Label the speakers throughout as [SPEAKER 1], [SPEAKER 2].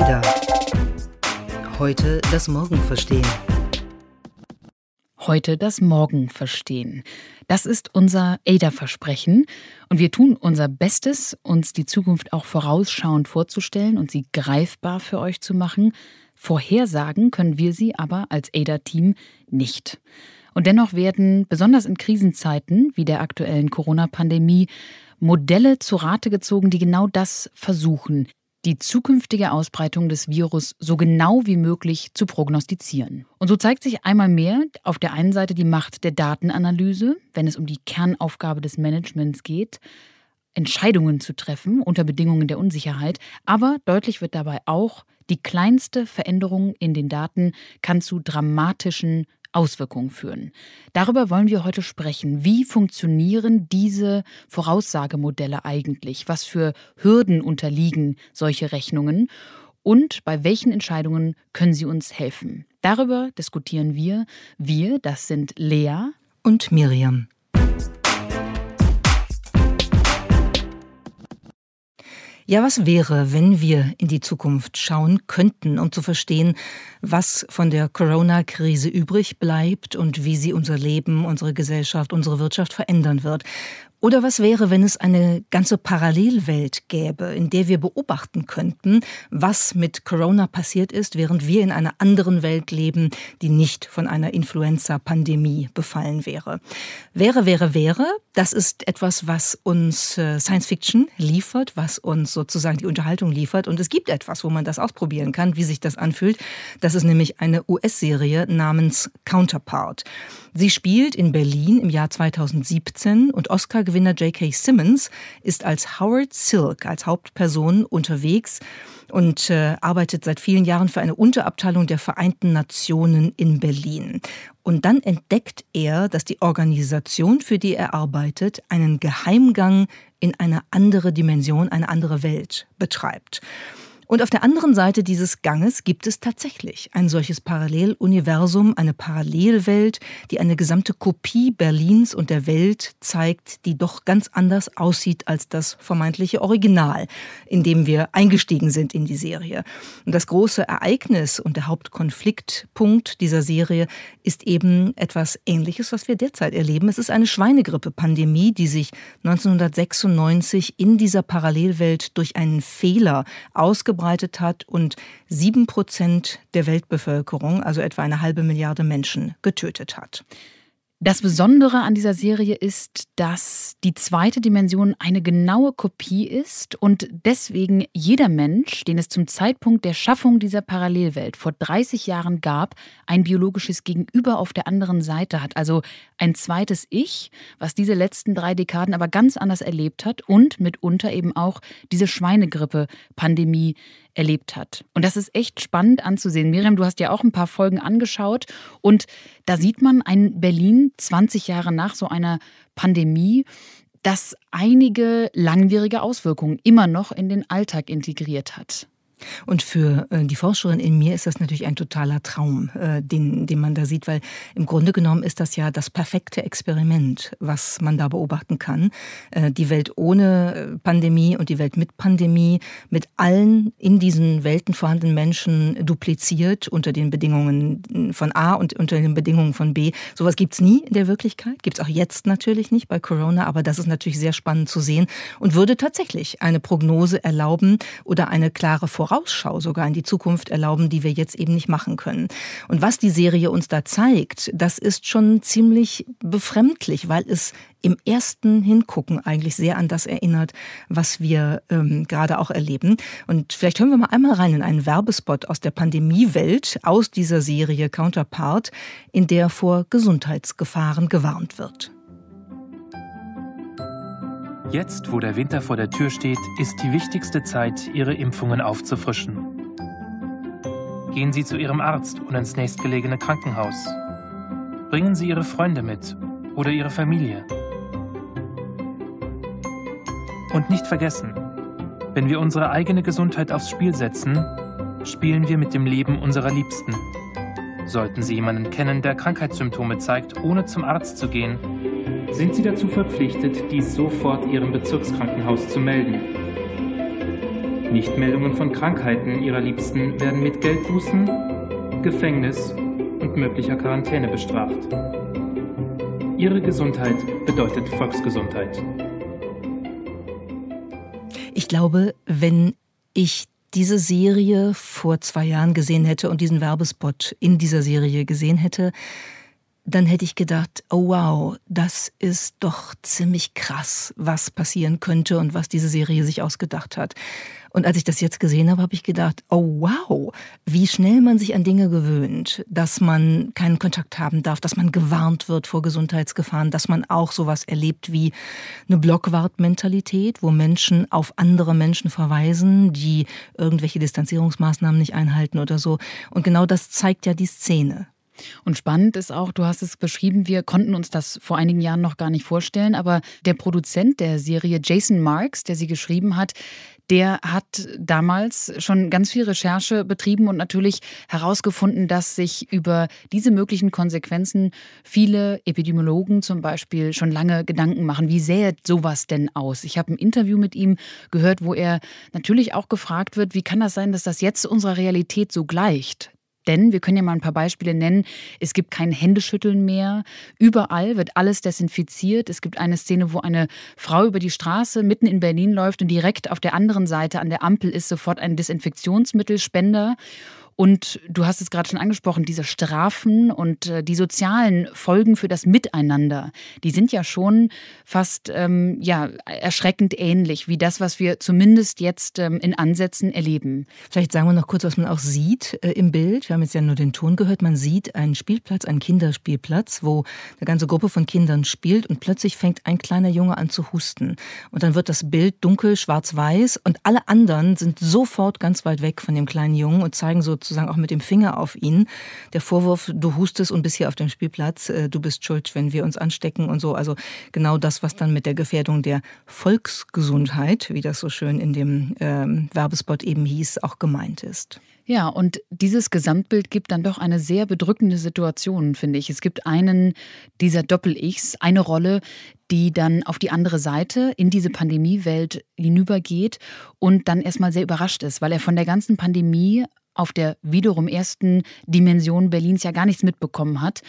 [SPEAKER 1] Ada. Heute das Morgen verstehen.
[SPEAKER 2] Heute das Morgen verstehen. Das ist unser ADA-Versprechen und wir tun unser Bestes, uns die Zukunft auch vorausschauend vorzustellen und sie greifbar für euch zu machen. Vorhersagen können wir sie aber als ADA-Team nicht. Und dennoch werden, besonders in Krisenzeiten wie der aktuellen Corona-Pandemie, Modelle zu Rate gezogen, die genau das versuchen, die zukünftige Ausbreitung des Virus so genau wie möglich zu prognostizieren. Und so zeigt sich einmal mehr auf der einen Seite die Macht der Datenanalyse, wenn es um die Kernaufgabe des Managements geht, Entscheidungen zu treffen unter Bedingungen der Unsicherheit, aber deutlich wird dabei auch, die kleinste Veränderung in den Daten kann zu dramatischen Auswirkungen führen. Darüber wollen wir heute sprechen. Wie funktionieren diese Voraussagemodelle eigentlich? Was für Hürden unterliegen solche Rechnungen? Und bei welchen Entscheidungen können sie uns helfen? Darüber diskutieren wir. Wir, das sind Lea
[SPEAKER 1] und Miriam. Ja, was wäre, wenn wir in die Zukunft schauen könnten, um zu verstehen, was von der Corona-Krise übrig bleibt und wie sie unser Leben, unsere Gesellschaft, unsere Wirtschaft verändern wird? Oder was wäre, wenn es eine ganze Parallelwelt gäbe, in der wir beobachten könnten, was mit Corona passiert ist, während wir in einer anderen Welt leben, die nicht von einer Influenza-Pandemie befallen wäre? Wäre, wäre, wäre, das ist etwas, was uns äh, Science Fiction liefert, was uns sozusagen die Unterhaltung liefert. Und es gibt etwas, wo man das ausprobieren kann, wie sich das anfühlt. Das ist nämlich eine US-Serie namens Counterpart. Sie spielt in Berlin im Jahr 2017 und Oscar-Gewinner J.K. Simmons ist als Howard Silk, als Hauptperson unterwegs und äh, arbeitet seit vielen Jahren für eine Unterabteilung der Vereinten Nationen in Berlin. Und dann entdeckt er, dass die Organisation, für die er arbeitet, einen Geheimgang in eine andere Dimension, eine andere Welt betreibt. Und auf der anderen Seite dieses Ganges gibt es tatsächlich ein solches Paralleluniversum, eine Parallelwelt, die eine gesamte Kopie Berlins und der Welt zeigt, die doch ganz anders aussieht als das vermeintliche Original, in dem wir eingestiegen sind in die Serie. Und das große Ereignis und der Hauptkonfliktpunkt dieser Serie ist eben etwas Ähnliches, was wir derzeit erleben. Es ist eine Schweinegrippe-Pandemie, die sich 1996 in dieser Parallelwelt durch einen Fehler ausgebreitet ausgebreitet hat und sieben Prozent der Weltbevölkerung, also etwa eine halbe Milliarde Menschen, getötet hat.
[SPEAKER 2] Das Besondere an dieser Serie ist, dass die zweite Dimension eine genaue Kopie ist und deswegen jeder Mensch, den es zum Zeitpunkt der Schaffung dieser Parallelwelt vor 30 Jahren gab, ein biologisches Gegenüber auf der anderen Seite hat. Also ein zweites Ich, was diese letzten drei Dekaden aber ganz anders erlebt hat und mitunter eben auch diese Schweinegrippe-Pandemie erlebt hat. Und das ist echt spannend anzusehen. Miriam, du hast ja auch ein paar Folgen angeschaut und da sieht man ein Berlin 20 Jahre nach so einer Pandemie, das einige langwierige Auswirkungen immer noch in den Alltag integriert hat.
[SPEAKER 1] Und für äh, die Forscherin in mir ist das natürlich ein totaler Traum, äh, den, den man da sieht, weil im Grunde genommen ist das ja das perfekte Experiment, was man da beobachten kann. Äh, die Welt ohne Pandemie und die Welt mit Pandemie, mit allen in diesen Welten vorhandenen Menschen dupliziert unter den Bedingungen von A und unter den Bedingungen von B. Sowas gibt es nie in der Wirklichkeit, gibt es auch jetzt natürlich nicht bei Corona, aber das ist natürlich sehr spannend zu sehen und würde tatsächlich eine Prognose erlauben oder eine klare Voraussetzung Vorausschau sogar in die Zukunft erlauben, die wir jetzt eben nicht machen können. Und was die Serie uns da zeigt, das ist schon ziemlich befremdlich, weil es im ersten Hingucken eigentlich sehr an das erinnert, was wir ähm, gerade auch erleben. Und vielleicht hören wir mal einmal rein in einen Werbespot aus der Pandemiewelt, aus dieser Serie Counterpart, in der vor Gesundheitsgefahren gewarnt wird.
[SPEAKER 3] Jetzt, wo der Winter vor der Tür steht, ist die wichtigste Zeit, Ihre Impfungen aufzufrischen. Gehen Sie zu Ihrem Arzt und ins nächstgelegene Krankenhaus. Bringen Sie Ihre Freunde mit oder Ihre Familie. Und nicht vergessen, wenn wir unsere eigene Gesundheit aufs Spiel setzen, spielen wir mit dem Leben unserer Liebsten. Sollten Sie jemanden kennen, der Krankheitssymptome zeigt, ohne zum Arzt zu gehen, sind Sie dazu verpflichtet, dies sofort Ihrem Bezirkskrankenhaus zu melden. Nichtmeldungen von Krankheiten ihrer Liebsten werden mit Geldbußen, Gefängnis und möglicher Quarantäne bestraft. Ihre Gesundheit bedeutet Volksgesundheit.
[SPEAKER 1] Ich glaube, wenn ich diese Serie vor zwei Jahren gesehen hätte und diesen Werbespot in dieser Serie gesehen hätte, dann hätte ich gedacht, oh wow, das ist doch ziemlich krass, was passieren könnte und was diese Serie sich ausgedacht hat. Und als ich das jetzt gesehen habe, habe ich gedacht, oh wow, wie schnell man sich an Dinge gewöhnt, dass man keinen Kontakt haben darf, dass man gewarnt wird vor Gesundheitsgefahren, dass man auch sowas erlebt wie eine Blockwartmentalität, wo Menschen auf andere Menschen verweisen, die irgendwelche Distanzierungsmaßnahmen nicht einhalten oder so. Und genau das zeigt ja die Szene.
[SPEAKER 2] Und spannend ist auch, du hast es beschrieben, wir konnten uns das vor einigen Jahren noch gar nicht vorstellen, aber der Produzent der Serie, Jason Marks, der sie geschrieben hat, der hat damals schon ganz viel Recherche betrieben und natürlich herausgefunden, dass sich über diese möglichen Konsequenzen viele Epidemiologen zum Beispiel schon lange Gedanken machen. Wie sähe sowas denn aus? Ich habe ein Interview mit ihm gehört, wo er natürlich auch gefragt wird, wie kann das sein, dass das jetzt unserer Realität so gleicht? Denn wir können ja mal ein paar Beispiele nennen. Es gibt kein Händeschütteln mehr. Überall wird alles desinfiziert. Es gibt eine Szene, wo eine Frau über die Straße mitten in Berlin läuft und direkt auf der anderen Seite an der Ampel ist sofort ein Desinfektionsmittelspender. Und du hast es gerade schon angesprochen, diese Strafen und äh, die sozialen Folgen für das Miteinander, die sind ja schon fast ähm, ja, erschreckend ähnlich wie das, was wir zumindest jetzt ähm, in Ansätzen erleben.
[SPEAKER 1] Vielleicht sagen wir noch kurz, was man auch sieht äh, im Bild. Wir haben jetzt ja nur den Ton gehört. Man sieht einen Spielplatz, einen Kinderspielplatz, wo eine ganze Gruppe von Kindern spielt und plötzlich fängt ein kleiner Junge an zu husten. Und dann wird das Bild dunkel, schwarz-weiß und alle anderen sind sofort ganz weit weg von dem kleinen Jungen und zeigen so sozusagen auch mit dem Finger auf ihn. Der Vorwurf, du hustest und bist hier auf dem Spielplatz, äh, du bist schuld, wenn wir uns anstecken und so. Also genau das, was dann mit der Gefährdung der Volksgesundheit, wie das so schön in dem ähm, Werbespot eben hieß, auch gemeint ist.
[SPEAKER 2] Ja, und dieses Gesamtbild gibt dann doch eine sehr bedrückende Situation, finde ich. Es gibt einen dieser Doppel-Ichs, eine Rolle, die dann auf die andere Seite in diese Pandemiewelt hinübergeht und dann erstmal sehr überrascht ist, weil er von der ganzen Pandemie auf der wiederum ersten Dimension Berlins ja gar nichts mitbekommen hat.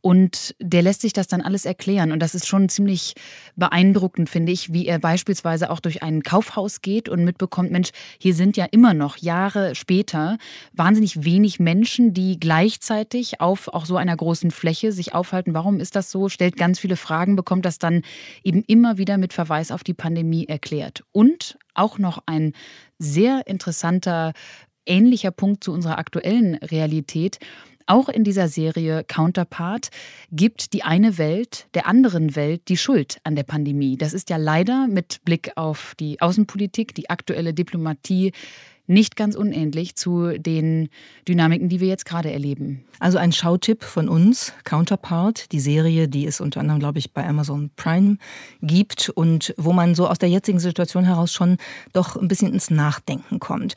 [SPEAKER 2] Und der lässt sich das dann alles erklären. Und das ist schon ziemlich beeindruckend, finde ich, wie er beispielsweise auch durch ein Kaufhaus geht und mitbekommt, Mensch, hier sind ja immer noch Jahre später wahnsinnig wenig Menschen, die gleichzeitig auf auch so einer großen Fläche sich aufhalten. Warum ist das so? Stellt ganz viele Fragen, bekommt das dann eben immer wieder mit Verweis auf die Pandemie erklärt. Und auch noch ein sehr interessanter ähnlicher Punkt zu unserer aktuellen Realität. Auch in dieser Serie Counterpart gibt die eine Welt der anderen Welt die Schuld an der Pandemie. Das ist ja leider mit Blick auf die Außenpolitik, die aktuelle Diplomatie nicht ganz unähnlich zu den Dynamiken, die wir jetzt gerade erleben.
[SPEAKER 1] Also ein Schautipp von uns, Counterpart, die Serie, die es unter anderem, glaube ich, bei Amazon Prime gibt und wo man so aus der jetzigen Situation heraus schon doch ein bisschen ins Nachdenken kommt.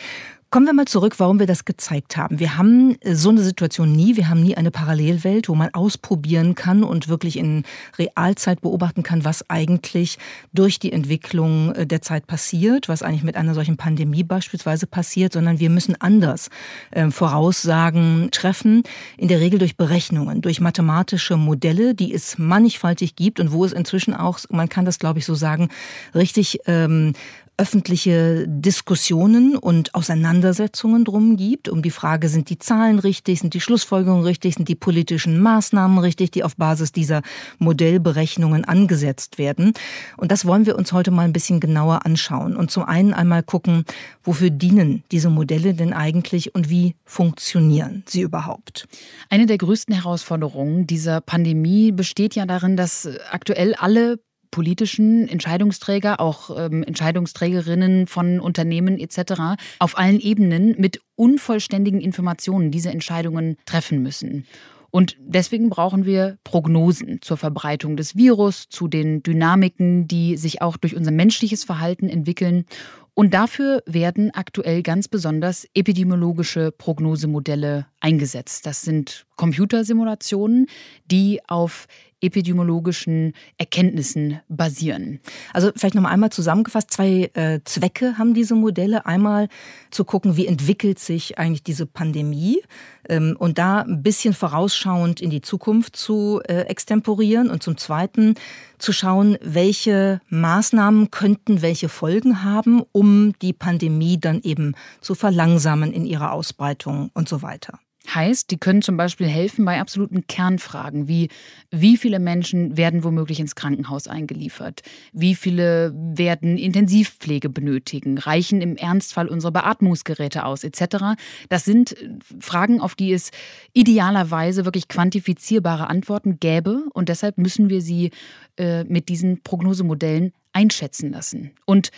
[SPEAKER 1] Kommen wir mal zurück, warum wir das gezeigt haben. Wir haben so eine Situation nie. Wir haben nie eine Parallelwelt, wo man ausprobieren kann und wirklich in Realzeit beobachten kann, was eigentlich durch die Entwicklung äh, der Zeit passiert, was eigentlich mit einer solchen Pandemie beispielsweise passiert, sondern wir müssen anders äh, Voraussagen treffen, in der Regel durch Berechnungen, durch mathematische Modelle, die es mannigfaltig gibt und wo es inzwischen auch, man kann das glaube ich so sagen, richtig ähm, öffentliche Diskussionen und Auseinandersetzungen drum gibt, um die Frage, sind die Zahlen richtig, sind die Schlussfolgerungen richtig, sind die politischen Maßnahmen richtig, die auf Basis dieser Modellberechnungen angesetzt werden. Und das wollen wir uns heute mal ein bisschen genauer anschauen. Und zum einen einmal gucken, wofür dienen diese Modelle denn eigentlich und wie funktionieren sie überhaupt?
[SPEAKER 2] Eine der größten Herausforderungen dieser Pandemie besteht ja darin, dass aktuell alle politischen Entscheidungsträger, auch ähm, Entscheidungsträgerinnen von Unternehmen etc. auf allen Ebenen mit unvollständigen Informationen diese Entscheidungen treffen müssen. Und deswegen brauchen wir Prognosen zur Verbreitung des Virus, zu den Dynamiken, die sich auch durch unser menschliches Verhalten entwickeln. Und dafür werden aktuell ganz besonders epidemiologische Prognosemodelle eingesetzt. Das sind Computersimulationen, die auf epidemiologischen Erkenntnissen basieren?
[SPEAKER 1] Also vielleicht noch einmal zusammengefasst, zwei äh, Zwecke haben diese Modelle. Einmal zu gucken, wie entwickelt sich eigentlich diese Pandemie ähm, und da ein bisschen vorausschauend in die Zukunft zu äh, extemporieren und zum Zweiten zu schauen, welche Maßnahmen könnten welche Folgen haben, um die Pandemie dann eben zu verlangsamen in ihrer Ausbreitung und so weiter.
[SPEAKER 2] Heißt, die können zum Beispiel helfen bei absoluten Kernfragen wie wie viele Menschen werden womöglich ins Krankenhaus eingeliefert, wie viele werden Intensivpflege benötigen, reichen im Ernstfall unsere Beatmungsgeräte aus etc. Das sind äh, Fragen, auf die es idealerweise wirklich quantifizierbare Antworten gäbe und deshalb müssen wir sie äh, mit diesen Prognosemodellen einschätzen lassen. Und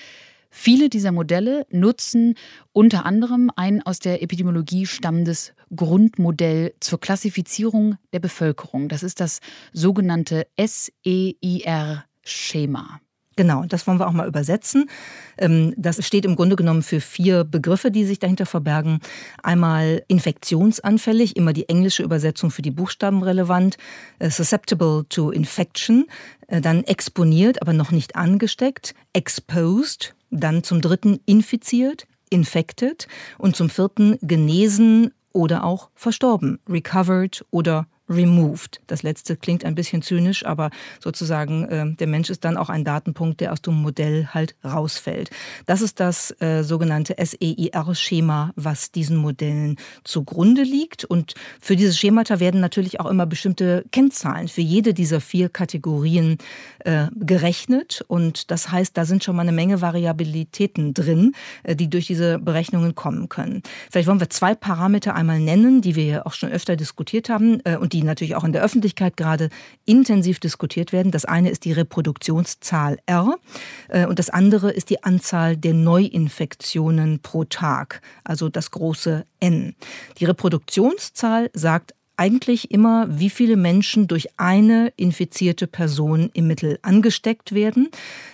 [SPEAKER 2] Viele dieser Modelle nutzen unter anderem ein aus der Epidemiologie stammendes Grundmodell zur Klassifizierung der Bevölkerung. Das ist das sogenannte SEIR-Schema.
[SPEAKER 1] Genau, das wollen wir auch mal übersetzen. Ähm, das steht im Grunde genommen für vier Begriffe, die sich dahinter verbergen. Einmal infektionsanfällig, immer die englische Übersetzung für die Buchstaben relevant, äh, susceptible to infection, äh, dann exponiert, aber noch nicht angesteckt, exposed, dann zum dritten infiziert, infected und zum vierten genesen oder auch verstorben, recovered oder removed. Das letzte klingt ein bisschen zynisch, aber sozusagen äh, der Mensch ist dann auch ein Datenpunkt, der aus dem Modell halt rausfällt. Das ist das äh, sogenannte SEIR-Schema, was diesen Modellen zugrunde liegt. Und für diese Schemata werden natürlich auch immer bestimmte Kennzahlen für jede dieser vier Kategorien äh, gerechnet. Und das heißt, da sind schon mal eine Menge Variabilitäten drin, äh, die durch diese Berechnungen kommen können. Vielleicht wollen wir zwei Parameter einmal nennen, die wir ja auch schon öfter diskutiert haben äh, und die natürlich auch in der Öffentlichkeit gerade intensiv diskutiert werden. Das eine ist die Reproduktionszahl R äh, und das andere ist die Anzahl der Neuinfektionen pro Tag, also das große N. Die Reproduktionszahl sagt eigentlich immer, wie viele Menschen durch eine infizierte Person im Mittel angesteckt werden.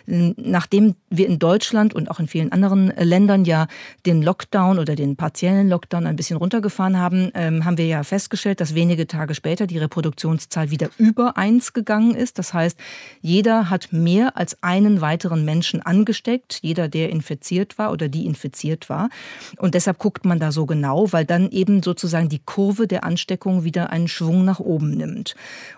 [SPEAKER 1] Nachdem wir in Deutschland und auch in vielen anderen Ländern ja den Lockdown oder den partiellen Lockdown ein bisschen runtergefahren haben, ähm, haben wir ja festgestellt, dass wenige Tage später die Reproduktionszahl wieder über eins gegangen ist. Das heißt, jeder hat mehr als einen weiteren Menschen angesteckt, jeder, der infiziert war oder die infiziert war. Und deshalb guckt man da so genau, weil dann eben sozusagen die Kurve der Ansteckung wieder einen Schwung nach oben nimmt.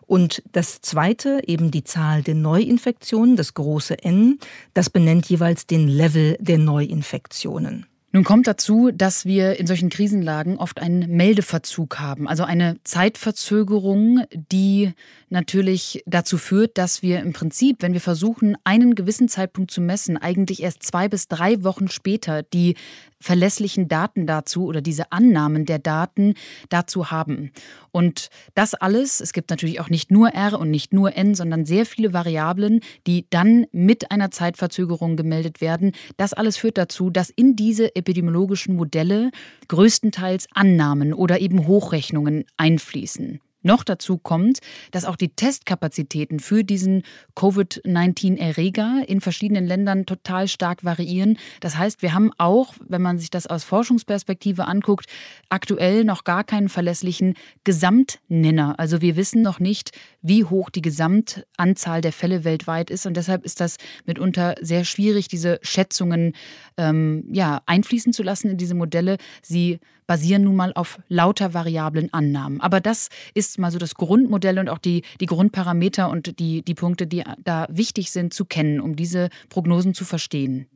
[SPEAKER 1] Und das zweite, eben die Zahl der Neuinfektionen, das große N, das benennt jeweils den Level der Neuinfektionen.
[SPEAKER 2] Nun kommt dazu, dass wir in solchen Krisenlagen oft einen Meldeverzug haben, also eine Zeitverzögerung, die natürlich dazu führt, dass wir im Prinzip, wenn wir versuchen, einen gewissen Zeitpunkt zu messen, eigentlich erst zwei bis drei Wochen später die verlässlichen Daten dazu oder diese Annahmen der Daten dazu haben. Und das alles, es gibt natürlich auch nicht nur R und nicht nur N, sondern sehr viele Variablen, die dann mit einer Zeitverzögerung gemeldet werden. Das alles führt dazu, dass in diese epidemiologischen Modelle größtenteils Annahmen oder eben Hochrechnungen einfließen. Noch dazu kommt, dass auch die Testkapazitäten für diesen Covid-19-Erreger in verschiedenen Ländern total stark variieren. Das heißt, wir haben auch, wenn man sich das aus Forschungsperspektive anguckt, aktuell noch gar keinen verlässlichen Gesamtnenner. Also wir wissen noch nicht, wie hoch die Gesamtanzahl der Fälle weltweit ist. Und deshalb ist das mitunter sehr schwierig, diese Schätzungen ähm, ja, einfließen zu lassen in diese Modelle. Sie basieren nun mal auf lauter variablen Annahmen. Aber das ist mal so das Grundmodell und auch die, die Grundparameter und die, die Punkte, die da wichtig sind zu kennen, um diese Prognosen zu verstehen.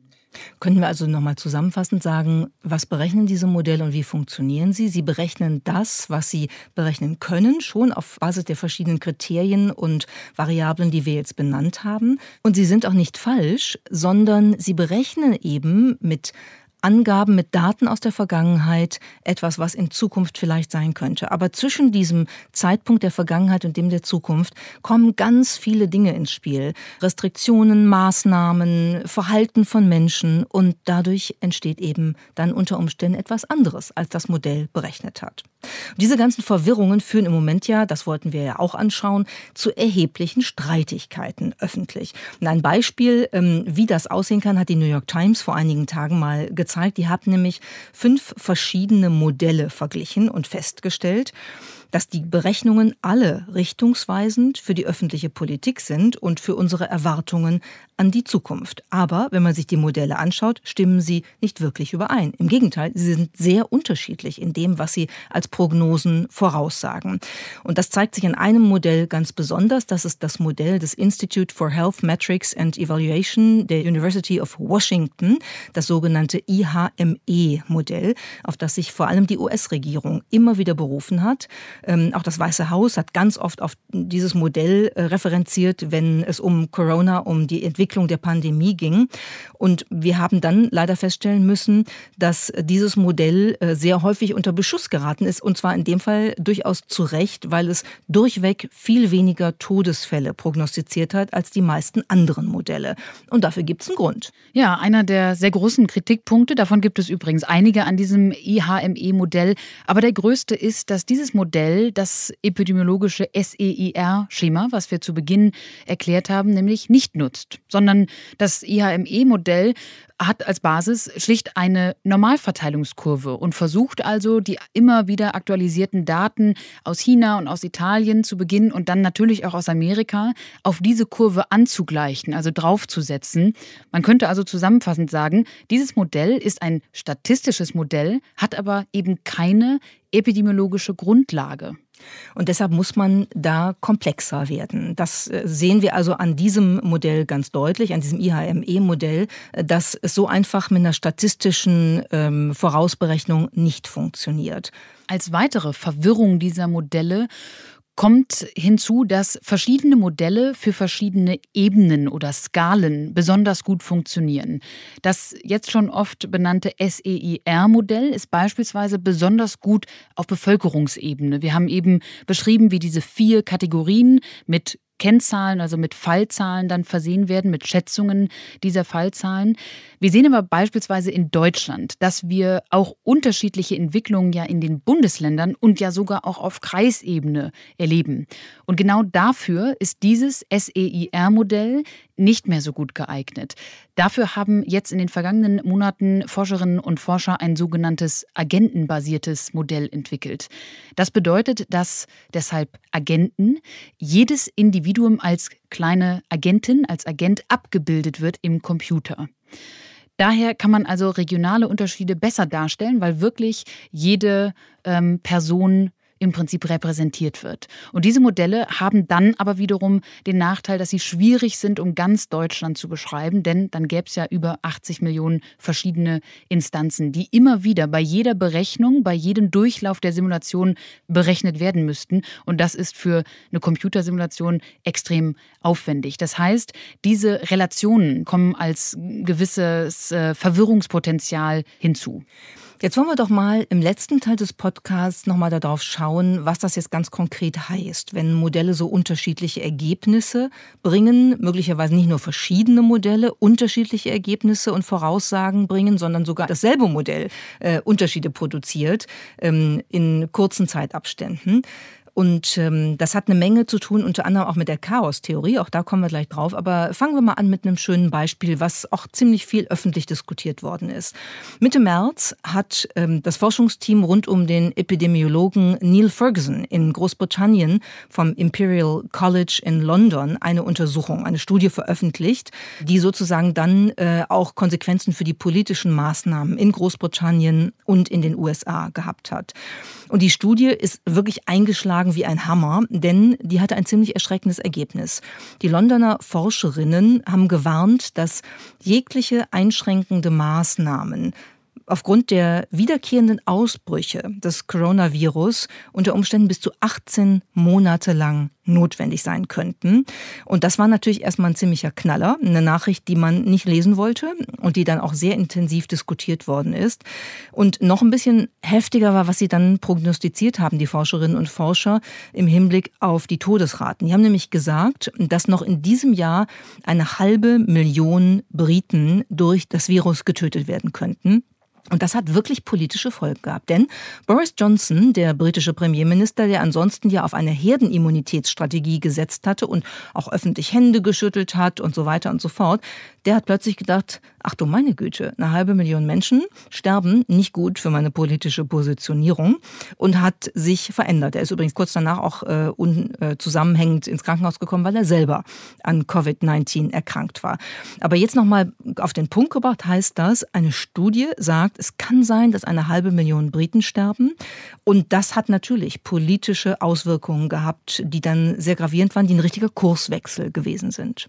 [SPEAKER 1] Könnten wir also nochmal zusammenfassend sagen, was berechnen diese Modelle und wie funktionieren sie? Sie berechnen das, was sie berechnen können, schon auf Basis der verschiedenen Kriterien und Variablen, die wir jetzt benannt haben. Und sie sind auch nicht falsch, sondern sie berechnen eben mit Angaben mit Daten aus der Vergangenheit, etwas, was in Zukunft vielleicht sein könnte. Aber zwischen diesem Zeitpunkt der Vergangenheit und dem der Zukunft kommen ganz viele Dinge ins Spiel. Restriktionen, Maßnahmen, Verhalten von Menschen und dadurch entsteht eben dann unter Umständen etwas anderes, als das Modell berechnet hat. Und diese ganzen Verwirrungen führen im Moment ja, das wollten wir ja auch anschauen, zu erheblichen Streitigkeiten öffentlich. Und ein Beispiel, ähm, wie das aussehen kann, hat die New York Times vor einigen Tagen mal gezeigt. Die haben nämlich fünf verschiedene Modelle verglichen und festgestellt, dass die Berechnungen alle richtungsweisend für die öffentliche Politik sind und für unsere Erwartungen an die Zukunft. Aber wenn man sich die Modelle anschaut, stimmen sie nicht wirklich überein. Im Gegenteil, sie sind sehr unterschiedlich in dem, was sie als Prognosen voraussagen. Und das zeigt sich in einem Modell ganz besonders. Das ist das Modell des Institute for Health Metrics and Evaluation der University of Washington, das sogenannte IHME-Modell, auf das sich vor allem die US-Regierung immer wieder berufen hat. Ähm, auch das Weiße Haus hat ganz oft auf dieses Modell äh, referenziert, wenn es um Corona, um die Entwicklung der Pandemie ging. Und wir haben dann leider feststellen müssen, dass dieses Modell äh, sehr häufig unter Beschuss geraten ist. Und zwar in dem Fall durchaus zu Recht, weil es durchweg viel weniger Todesfälle prognostiziert hat als die meisten anderen Modelle. Und dafür gibt es einen Grund.
[SPEAKER 2] Ja, einer der sehr großen Kritikpunkte, davon gibt es übrigens einige an diesem IHME-Modell. Aber der größte ist, dass dieses Modell das epidemiologische SEIR-Schema, was wir zu Beginn erklärt haben, nämlich nicht nutzt, sondern das IHME-Modell hat als Basis schlicht eine Normalverteilungskurve und versucht also, die immer wieder aktualisierten Daten aus China und aus Italien zu beginnen und dann natürlich auch aus Amerika auf diese Kurve anzugleichen, also draufzusetzen. Man könnte also zusammenfassend sagen, dieses Modell ist ein statistisches Modell, hat aber eben keine epidemiologische Grundlage.
[SPEAKER 1] Und deshalb muss man da komplexer werden. Das äh, sehen wir also an diesem Modell ganz deutlich, an diesem IHME-Modell, äh, dass es so einfach mit einer statistischen ähm, Vorausberechnung nicht funktioniert.
[SPEAKER 2] Als weitere Verwirrung dieser Modelle kommt hinzu, dass verschiedene Modelle für verschiedene Ebenen oder Skalen besonders gut funktionieren. Das jetzt schon oft benannte SEIR-Modell ist beispielsweise besonders gut auf Bevölkerungsebene. Wir haben eben beschrieben, wie diese vier Kategorien mit Kennzahlen, also mit Fallzahlen dann versehen werden, mit Schätzungen dieser Fallzahlen. Wir sehen aber beispielsweise in Deutschland, dass wir auch unterschiedliche Entwicklungen ja in den Bundesländern und ja sogar auch auf Kreisebene erleben. Und genau dafür ist dieses SEIR-Modell nicht mehr so gut geeignet. Dafür haben jetzt in den vergangenen Monaten Forscherinnen und Forscher ein sogenanntes agentenbasiertes Modell entwickelt. Das bedeutet, dass deshalb Agenten jedes Individuum als kleine Agentin, als Agent abgebildet wird im Computer. Daher kann man also regionale Unterschiede besser darstellen, weil wirklich jede ähm, Person im Prinzip repräsentiert wird. Und diese Modelle haben dann aber wiederum den Nachteil, dass sie schwierig sind, um ganz Deutschland zu beschreiben, denn dann gäbe es ja über 80 Millionen verschiedene Instanzen, die immer wieder bei jeder Berechnung, bei jedem Durchlauf der Simulation berechnet werden müssten. Und das ist für eine Computersimulation extrem aufwendig. Das heißt, diese Relationen kommen als gewisses äh, Verwirrungspotenzial hinzu.
[SPEAKER 1] Jetzt wollen wir doch mal im letzten Teil des Podcasts nochmal darauf schauen, was das jetzt ganz konkret heißt, wenn Modelle so unterschiedliche Ergebnisse bringen, möglicherweise nicht nur verschiedene Modelle unterschiedliche Ergebnisse und Voraussagen bringen, sondern sogar dasselbe Modell äh, Unterschiede produziert ähm, in kurzen Zeitabständen. Und ähm, das hat eine Menge zu tun, unter anderem auch mit der Chaos-Theorie. Auch da kommen wir gleich drauf. Aber fangen wir mal an mit einem schönen Beispiel, was auch ziemlich viel öffentlich diskutiert worden ist. Mitte März hat ähm, das Forschungsteam rund um den Epidemiologen Neil Ferguson in Großbritannien vom Imperial College in London eine Untersuchung, eine Studie veröffentlicht, die sozusagen dann äh, auch Konsequenzen für die politischen Maßnahmen in Großbritannien und in den USA gehabt hat. Und die Studie ist wirklich eingeschlagen wie ein Hammer, denn die hatte ein ziemlich erschreckendes Ergebnis. Die Londoner Forscherinnen haben gewarnt, dass jegliche einschränkende Maßnahmen aufgrund der wiederkehrenden Ausbrüche des Coronavirus unter Umständen bis zu 18 Monate lang notwendig sein könnten. Und das war natürlich erstmal ein ziemlicher Knaller, eine Nachricht, die man nicht lesen wollte und die dann auch sehr intensiv diskutiert worden ist. Und noch ein bisschen heftiger war, was sie dann prognostiziert haben, die Forscherinnen und Forscher im Hinblick auf die Todesraten. Die haben nämlich gesagt, dass noch in diesem Jahr eine halbe Million Briten durch das Virus getötet werden könnten. Und das hat wirklich politische Folgen gehabt. Denn Boris Johnson, der britische Premierminister, der ansonsten ja auf eine Herdenimmunitätsstrategie gesetzt hatte und auch öffentlich Hände geschüttelt hat und so weiter und so fort, der hat plötzlich gedacht, ach du meine Güte, eine halbe Million Menschen sterben, nicht gut für meine politische Positionierung und hat sich verändert. Er ist übrigens kurz danach auch äh, unzusammenhängend äh, ins Krankenhaus gekommen, weil er selber an Covid-19 erkrankt war. Aber jetzt nochmal auf den Punkt gebracht heißt das, eine Studie sagt, es kann sein, dass eine halbe Million Briten sterben. Und das hat natürlich politische Auswirkungen gehabt, die dann sehr gravierend waren, die ein richtiger Kurswechsel gewesen sind.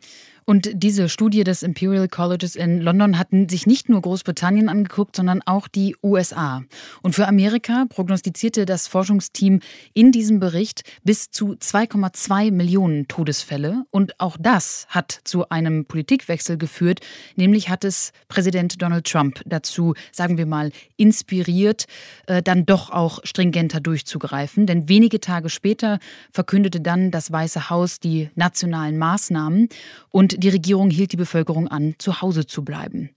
[SPEAKER 2] Und diese Studie des Imperial Colleges in London hatten sich nicht nur Großbritannien angeguckt, sondern auch die USA. Und für Amerika prognostizierte das Forschungsteam in diesem Bericht bis zu 2,2 Millionen Todesfälle. Und auch das hat zu einem Politikwechsel geführt, nämlich hat es Präsident Donald Trump dazu, sagen wir mal, inspiriert, äh, dann doch auch stringenter durchzugreifen. Denn wenige Tage später verkündete dann das Weiße Haus die nationalen Maßnahmen und die Regierung hielt die Bevölkerung an, zu Hause zu bleiben.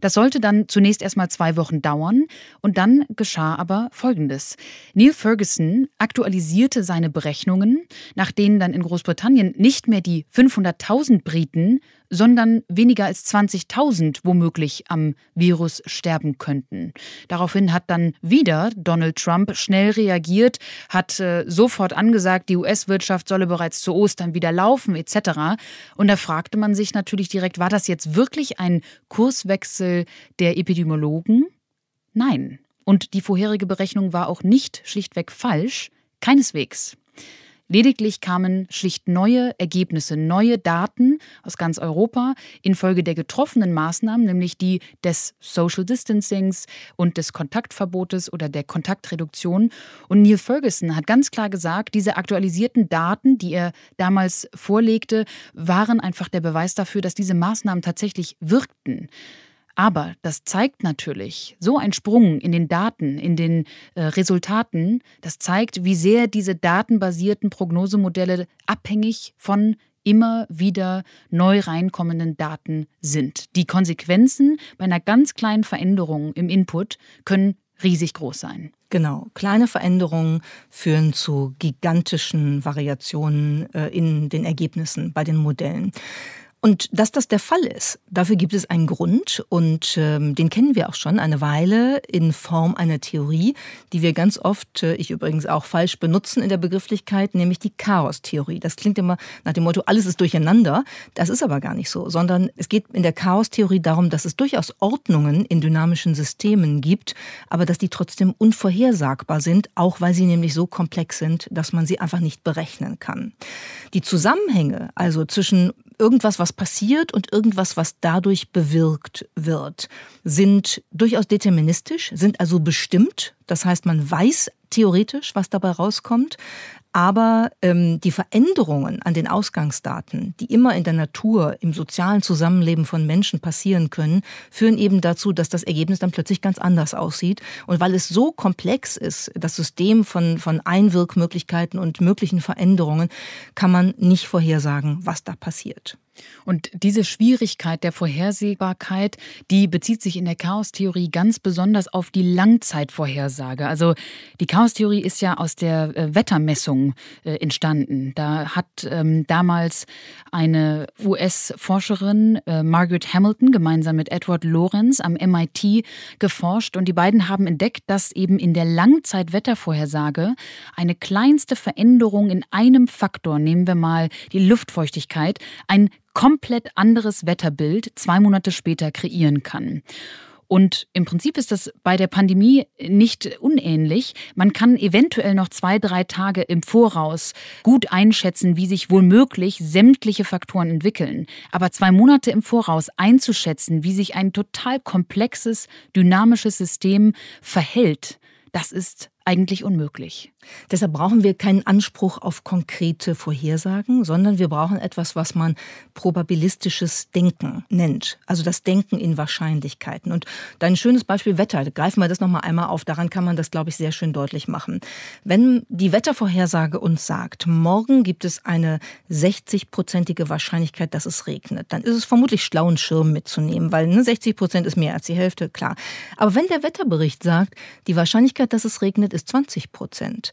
[SPEAKER 2] Das sollte dann zunächst erstmal zwei Wochen dauern und dann geschah aber Folgendes. Neil Ferguson aktualisierte seine Berechnungen, nach denen dann in Großbritannien nicht mehr die 500.000 Briten, sondern weniger als 20.000 womöglich am Virus sterben könnten. Daraufhin hat dann wieder Donald Trump schnell reagiert, hat äh, sofort angesagt, die US-Wirtschaft solle bereits zu Ostern wieder laufen etc. Und da fragte man sich natürlich direkt, war das jetzt wirklich ein Kurswechsel der Epidemiologen? Nein. Und die vorherige Berechnung war auch nicht schlichtweg falsch, keineswegs. Lediglich kamen schlicht neue Ergebnisse, neue Daten aus ganz Europa infolge der getroffenen Maßnahmen, nämlich die des Social Distancings und des Kontaktverbotes oder der Kontaktreduktion. Und Neil Ferguson hat ganz klar gesagt, diese aktualisierten Daten, die er damals vorlegte, waren einfach der Beweis dafür, dass diese Maßnahmen tatsächlich wirkten. Aber das zeigt natürlich, so ein Sprung in den Daten, in den äh, Resultaten, das zeigt, wie sehr diese datenbasierten Prognosemodelle abhängig von immer wieder neu reinkommenden Daten sind. Die Konsequenzen bei einer ganz kleinen Veränderung im Input können riesig groß sein.
[SPEAKER 1] Genau, kleine Veränderungen führen zu gigantischen Variationen äh, in den Ergebnissen bei den Modellen. Und dass das der Fall ist, dafür gibt es einen Grund und ähm, den kennen wir auch schon eine Weile in Form einer Theorie, die wir ganz oft, äh, ich übrigens auch falsch benutzen in der Begrifflichkeit, nämlich die Chaostheorie. Das klingt immer nach dem Motto, alles ist durcheinander. Das ist aber gar nicht so, sondern es geht in der Chaostheorie darum, dass es durchaus Ordnungen in dynamischen Systemen gibt, aber dass die trotzdem unvorhersagbar sind, auch weil sie nämlich so komplex sind, dass man sie einfach nicht berechnen kann. Die Zusammenhänge also zwischen irgendwas, was passiert und irgendwas, was dadurch bewirkt wird, sind durchaus deterministisch, sind also bestimmt. Das heißt, man weiß theoretisch, was dabei rauskommt. Aber ähm, die Veränderungen an den Ausgangsdaten, die immer in der Natur, im sozialen Zusammenleben von Menschen passieren können, führen eben dazu, dass das Ergebnis dann plötzlich ganz anders aussieht. Und weil es so komplex ist, das System von, von Einwirkmöglichkeiten und möglichen Veränderungen, kann man nicht vorhersagen, was da passiert.
[SPEAKER 2] Und diese Schwierigkeit der Vorhersehbarkeit, die bezieht sich in der Chaostheorie ganz besonders auf die Langzeitvorhersage. Also die Chaostheorie ist ja aus der äh, Wettermessung äh, entstanden. Da hat ähm, damals eine US-Forscherin, äh, Margaret Hamilton, gemeinsam mit Edward Lorenz am MIT geforscht und die beiden haben entdeckt, dass eben in der Langzeitwettervorhersage eine kleinste Veränderung in einem Faktor, nehmen wir mal die Luftfeuchtigkeit, ein komplett anderes Wetterbild zwei Monate später kreieren kann. Und im Prinzip ist das bei der Pandemie nicht unähnlich. Man kann eventuell noch zwei, drei Tage im Voraus gut einschätzen, wie sich womöglich sämtliche Faktoren entwickeln. Aber zwei Monate im Voraus einzuschätzen, wie sich ein total komplexes, dynamisches System verhält, das ist eigentlich unmöglich.
[SPEAKER 1] Deshalb brauchen wir keinen Anspruch auf konkrete Vorhersagen, sondern wir brauchen etwas, was man probabilistisches Denken nennt. Also das Denken in Wahrscheinlichkeiten. Und ein schönes Beispiel Wetter. Greifen wir das nochmal einmal auf. Daran kann man das, glaube ich, sehr schön deutlich machen. Wenn die Wettervorhersage uns sagt, morgen gibt es eine 60-prozentige Wahrscheinlichkeit, dass es regnet, dann ist es vermutlich schlau, einen Schirm mitzunehmen, weil ne, 60 Prozent ist mehr als die Hälfte, klar. Aber wenn der Wetterbericht sagt, die Wahrscheinlichkeit, dass es regnet, ist 20 Prozent,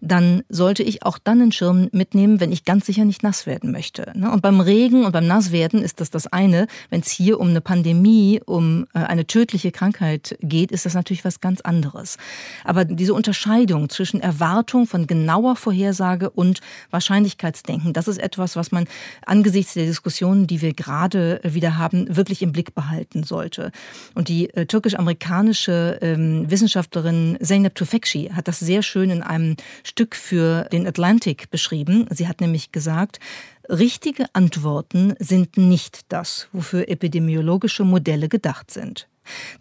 [SPEAKER 1] dann sollte ich auch dann einen Schirm mitnehmen, wenn ich ganz sicher nicht nass werden möchte. Ne? Und beim Regen und beim Nasswerden ist das das eine. Wenn es hier um eine Pandemie, um äh, eine tödliche Krankheit geht, ist das natürlich was ganz anderes. Aber diese Unterscheidung zwischen Erwartung von genauer Vorhersage und Wahrscheinlichkeitsdenken, das ist etwas, was man angesichts der Diskussionen, die wir gerade wieder haben, wirklich im Blick behalten sollte. Und die äh, türkisch-amerikanische ähm, Wissenschaftlerin Zeynep Tufekci hat das sehr schön in einem Stück für den Atlantic beschrieben. Sie hat nämlich gesagt, richtige Antworten sind nicht das, wofür epidemiologische Modelle gedacht sind.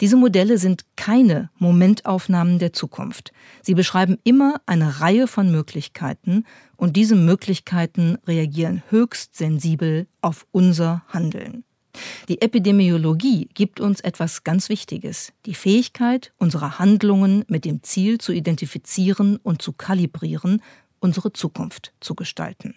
[SPEAKER 1] Diese Modelle sind keine Momentaufnahmen der Zukunft. Sie beschreiben immer eine Reihe von Möglichkeiten und diese Möglichkeiten reagieren höchst sensibel auf unser Handeln. Die Epidemiologie gibt uns etwas ganz Wichtiges, die Fähigkeit, unsere Handlungen mit dem Ziel zu identifizieren und zu kalibrieren, unsere Zukunft zu gestalten.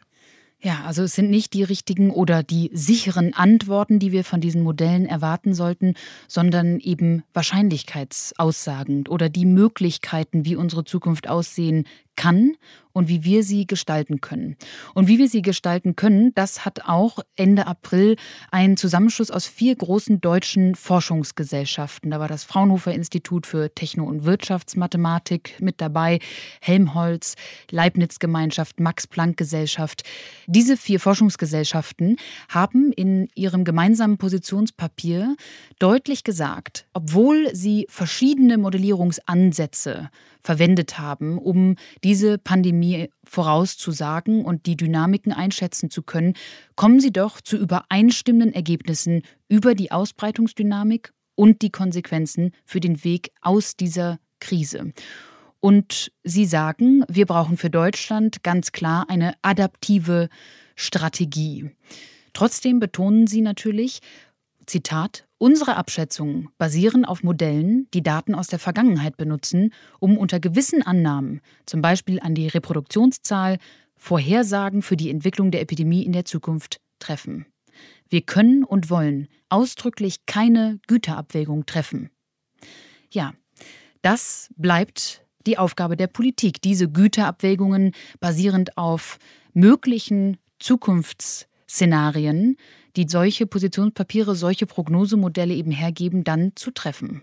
[SPEAKER 2] Ja, also es sind nicht die richtigen oder die sicheren Antworten, die wir von diesen Modellen erwarten sollten, sondern eben Wahrscheinlichkeitsaussagen oder die Möglichkeiten, wie unsere Zukunft aussehen kann und wie wir sie gestalten können. Und wie wir sie gestalten können, das hat auch Ende April ein Zusammenschluss aus vier großen deutschen Forschungsgesellschaften. Da war das Fraunhofer Institut für Techno- und Wirtschaftsmathematik mit dabei, Helmholtz, Leibniz-Gemeinschaft, Max-Planck-Gesellschaft. Diese vier Forschungsgesellschaften haben in ihrem gemeinsamen Positionspapier deutlich gesagt, obwohl sie verschiedene Modellierungsansätze verwendet haben, um diese Pandemie vorauszusagen und die Dynamiken einschätzen zu können, kommen sie doch zu übereinstimmenden Ergebnissen über die Ausbreitungsdynamik und die Konsequenzen für den Weg aus dieser Krise. Und sie sagen, wir brauchen für Deutschland ganz klar eine adaptive Strategie. Trotzdem betonen sie natürlich, Zitat, Unsere Abschätzungen basieren auf Modellen, die Daten aus der Vergangenheit benutzen, um unter gewissen Annahmen, zum Beispiel an die Reproduktionszahl, Vorhersagen für die Entwicklung der Epidemie in der Zukunft treffen. Wir können und wollen ausdrücklich keine Güterabwägung treffen. Ja, das bleibt die Aufgabe der Politik, diese Güterabwägungen basierend auf möglichen Zukunftsszenarien die solche Positionspapiere, solche Prognosemodelle eben hergeben, dann zu treffen.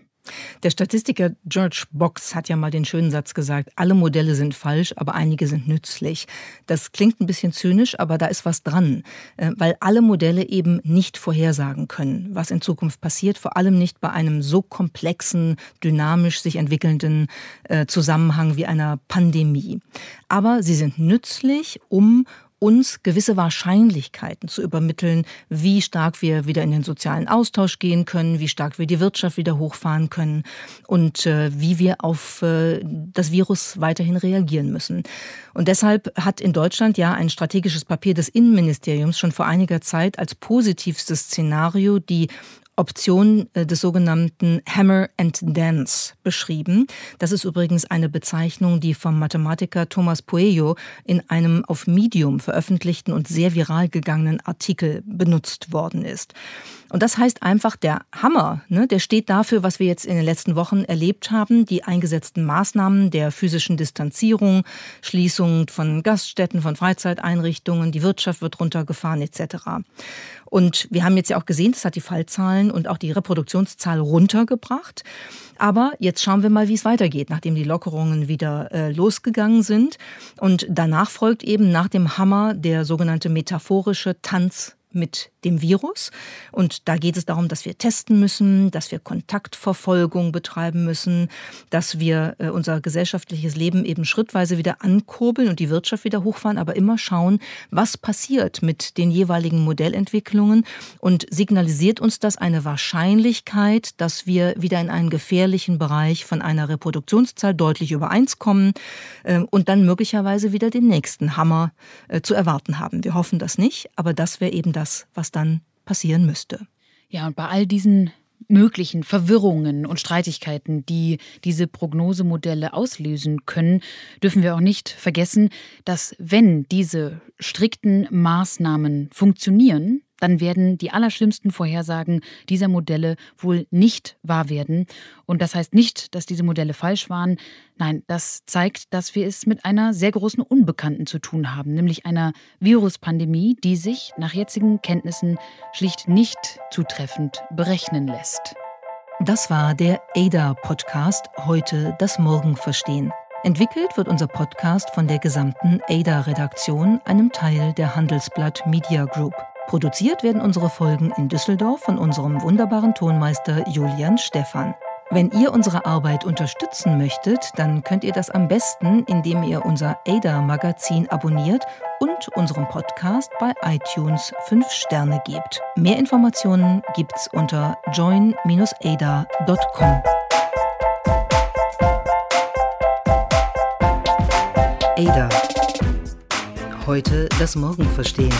[SPEAKER 1] Der Statistiker George Box hat ja mal den schönen Satz gesagt, alle Modelle sind falsch, aber einige sind nützlich. Das klingt ein bisschen zynisch, aber da ist was dran, äh, weil alle Modelle eben nicht vorhersagen können, was in Zukunft passiert, vor allem nicht bei einem so komplexen, dynamisch sich entwickelnden äh, Zusammenhang wie einer Pandemie. Aber sie sind nützlich, um uns gewisse Wahrscheinlichkeiten zu übermitteln, wie stark wir wieder in den sozialen Austausch gehen können, wie stark wir die Wirtschaft wieder hochfahren können und äh, wie wir auf äh, das Virus weiterhin reagieren müssen. Und deshalb hat in Deutschland ja ein strategisches Papier des Innenministeriums schon vor einiger Zeit als positivstes Szenario die Option äh, des sogenannten Hammer and Dance beschrieben. Das ist übrigens eine Bezeichnung, die vom Mathematiker Thomas Pueyo in einem auf Medium veröffentlichten und sehr viral gegangenen Artikel benutzt worden ist. Und das heißt einfach, der Hammer, ne, der steht dafür, was wir jetzt in den letzten Wochen erlebt haben, die eingesetzten Maßnahmen der physischen Distanzierung, Schließung von Gaststätten, von Freizeiteinrichtungen, die Wirtschaft wird runtergefahren etc. Und wir haben jetzt ja auch gesehen, das hat die Fallzahlen und auch die Reproduktionszahl runtergebracht. Aber jetzt schauen wir mal, wie es weitergeht, nachdem die Lockerungen wieder äh, losgegangen sind. Und danach folgt eben nach dem Hammer der sogenannte metaphorische Tanz mit dem Virus. Und da geht es darum, dass wir testen müssen, dass wir Kontaktverfolgung betreiben müssen, dass wir äh, unser gesellschaftliches Leben eben schrittweise wieder ankurbeln und die Wirtschaft wieder hochfahren, aber immer schauen, was passiert mit den jeweiligen Modellentwicklungen und signalisiert uns das eine Wahrscheinlichkeit, dass wir wieder in einen gefährlichen Bereich von einer Reproduktionszahl deutlich über eins kommen äh, und dann möglicherweise wieder den nächsten Hammer äh, zu erwarten haben. Wir hoffen das nicht, aber das wäre eben das, was dann passieren müsste.
[SPEAKER 2] Ja, und bei all diesen möglichen Verwirrungen und Streitigkeiten, die diese Prognosemodelle auslösen können, dürfen wir auch nicht vergessen, dass wenn diese strikten Maßnahmen funktionieren, dann werden die allerschlimmsten Vorhersagen dieser Modelle wohl nicht wahr werden. Und das heißt nicht, dass diese Modelle falsch waren. Nein, das zeigt, dass wir es mit einer sehr großen Unbekannten zu tun haben, nämlich einer Viruspandemie, die sich nach jetzigen Kenntnissen schlicht nicht zutreffend berechnen lässt.
[SPEAKER 1] Das war der ADA-Podcast Heute das Morgen verstehen. Entwickelt wird unser Podcast von der gesamten ADA-Redaktion, einem Teil der Handelsblatt Media Group. Produziert werden unsere Folgen in Düsseldorf von unserem wunderbaren Tonmeister Julian Stephan. Wenn ihr unsere Arbeit unterstützen möchtet, dann könnt ihr das am besten, indem ihr unser ADA-Magazin abonniert und unserem Podcast bei iTunes 5 Sterne gebt. Mehr Informationen gibt's unter join-ada.com. ADA. Heute das Morgen verstehen.